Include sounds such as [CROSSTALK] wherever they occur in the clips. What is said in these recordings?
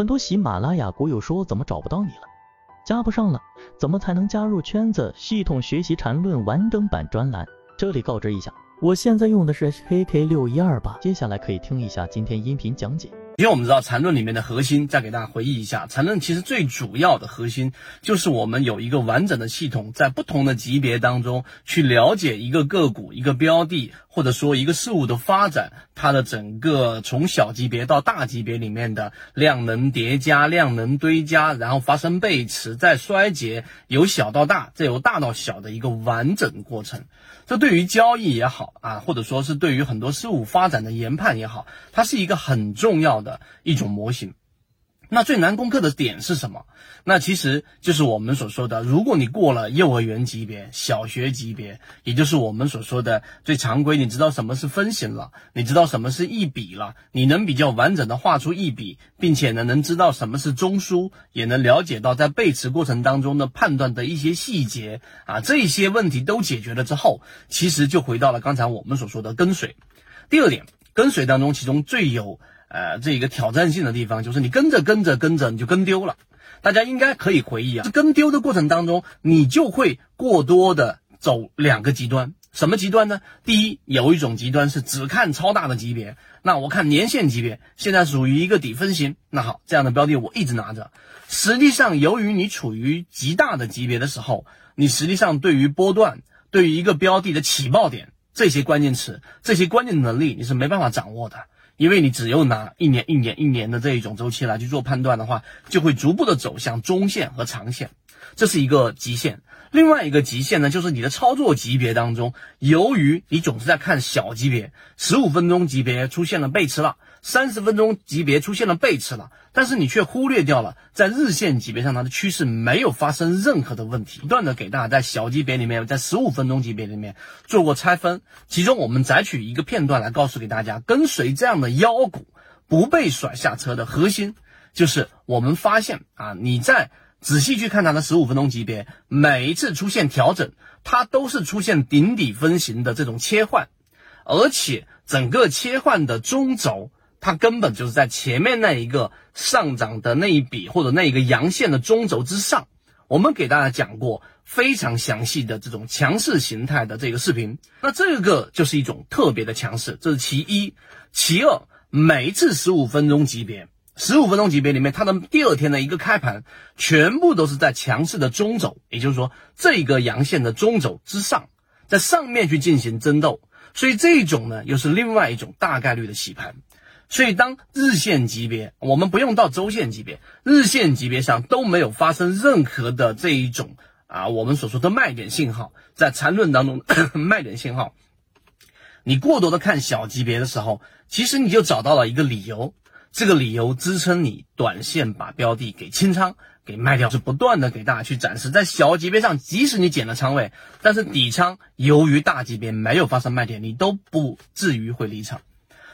很多喜马拉雅股友说怎么找不到你了？加不上了，怎么才能加入圈子？系统学习缠论完整版专栏，这里告知一下，我现在用的是 HKK 六一二八，接下来可以听一下今天音频讲解。因为我们知道缠论里面的核心，再给大家回忆一下，缠论其实最主要的核心就是我们有一个完整的系统，在不同的级别当中去了解一个个股、一个标的，或者说一个事物的发展，它的整个从小级别到大级别里面的量能叠加、量能堆加，然后发生背驰再衰竭，由小到大，再由大到小的一个完整过程。这对于交易也好啊，或者说是对于很多事物发展的研判也好，它是一个很重要的一种模型。那最难攻克的点是什么？那其实就是我们所说的，如果你过了幼儿园级别、小学级别，也就是我们所说的最常规，你知道什么是分型了，你知道什么是一笔了，你能比较完整的画出一笔，并且呢，能知道什么是中枢，也能了解到在背驰过程当中的判断的一些细节啊，这些问题都解决了之后，其实就回到了刚才我们所说的跟随。第二点，跟随当中，其中最有。呃，这个挑战性的地方就是你跟着跟着跟着你就跟丢了，大家应该可以回忆啊，跟丢的过程当中，你就会过多的走两个极端，什么极端呢？第一，有一种极端是只看超大的级别，那我看年线级别，现在属于一个底分型，那好，这样的标的我一直拿着。实际上，由于你处于极大的级别的时候，你实际上对于波段，对于一个标的的起爆点这些关键词，这些关键能力，你是没办法掌握的。因为你只有拿一年、一年、一年的这一种周期来去做判断的话，就会逐步的走向中线和长线，这是一个极限。另外一个极限呢，就是你的操作级别当中，由于你总是在看小级别，十五分钟级别出现了背驰了。三十分钟级别出现了背驰了，但是你却忽略掉了在日线级别上它的趋势没有发生任何的问题。不断的给大家在小级别里面，在十五分钟级别里面做过拆分，其中我们摘取一个片段来告诉给大家，跟随这样的妖股不被甩下车的核心，就是我们发现啊，你在仔细去看它的十五分钟级别，每一次出现调整，它都是出现顶底分型的这种切换，而且整个切换的中轴。它根本就是在前面那一个上涨的那一笔或者那一个阳线的中轴之上，我们给大家讲过非常详细的这种强势形态的这个视频。那这个就是一种特别的强势，这是其一。其二，每一次十五分钟级别，十五分钟级别里面，它的第二天的一个开盘，全部都是在强势的中轴，也就是说这个阳线的中轴之上，在上面去进行争斗。所以这种呢，又是另外一种大概率的洗盘。所以，当日线级别，我们不用到周线级别，日线级别上都没有发生任何的这一种啊，我们所说的卖点信号，在缠论当中 [COUGHS] 卖点信号，你过多的看小级别的时候，其实你就找到了一个理由，这个理由支撑你短线把标的给清仓给卖掉，是不断的给大家去展示，在小级别上，即使你减了仓位，但是底仓由于大级别没有发生卖点，你都不至于会离场。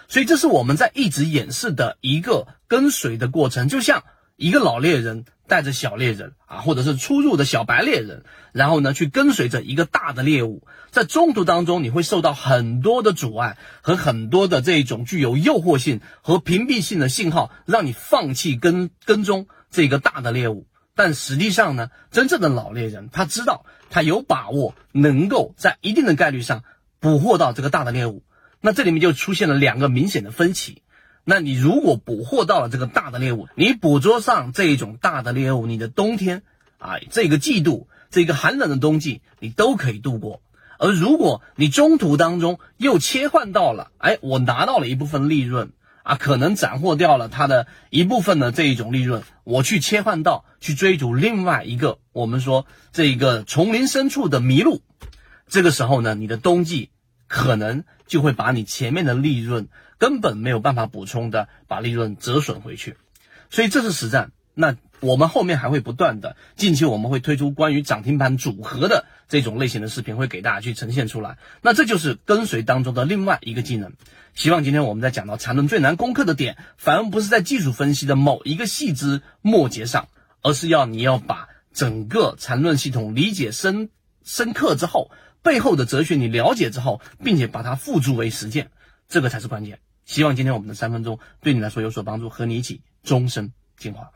所以这是我们在一直演示的一个跟随的过程，就像一个老猎人带着小猎人啊，或者是初入的小白猎人，然后呢去跟随着一个大的猎物，在中途当中你会受到很多的阻碍和很多的这种具有诱惑性和屏蔽性的信号，让你放弃跟跟踪这个大的猎物。但实际上呢，真正的老猎人他知道他有把握能够在一定的概率上捕获到这个大的猎物。那这里面就出现了两个明显的分歧。那你如果捕获到了这个大的猎物，你捕捉上这一种大的猎物，你的冬天啊，这个季度，这个寒冷的冬季，你都可以度过。而如果你中途当中又切换到了，哎，我拿到了一部分利润啊，可能斩获掉了它的一部分的这一种利润，我去切换到去追逐另外一个，我们说这个丛林深处的麋鹿，这个时候呢，你的冬季。可能就会把你前面的利润根本没有办法补充的，把利润折损回去，所以这是实战。那我们后面还会不断的，近期我们会推出关于涨停板组合的这种类型的视频，会给大家去呈现出来。那这就是跟随当中的另外一个技能。希望今天我们在讲到缠论最难攻克的点，反而不是在技术分析的某一个细枝末节上，而是要你要把整个缠论系统理解深深刻之后。背后的哲学你了解之后，并且把它付诸为实践，这个才是关键。希望今天我们的三分钟对你来说有所帮助，和你一起终身进化。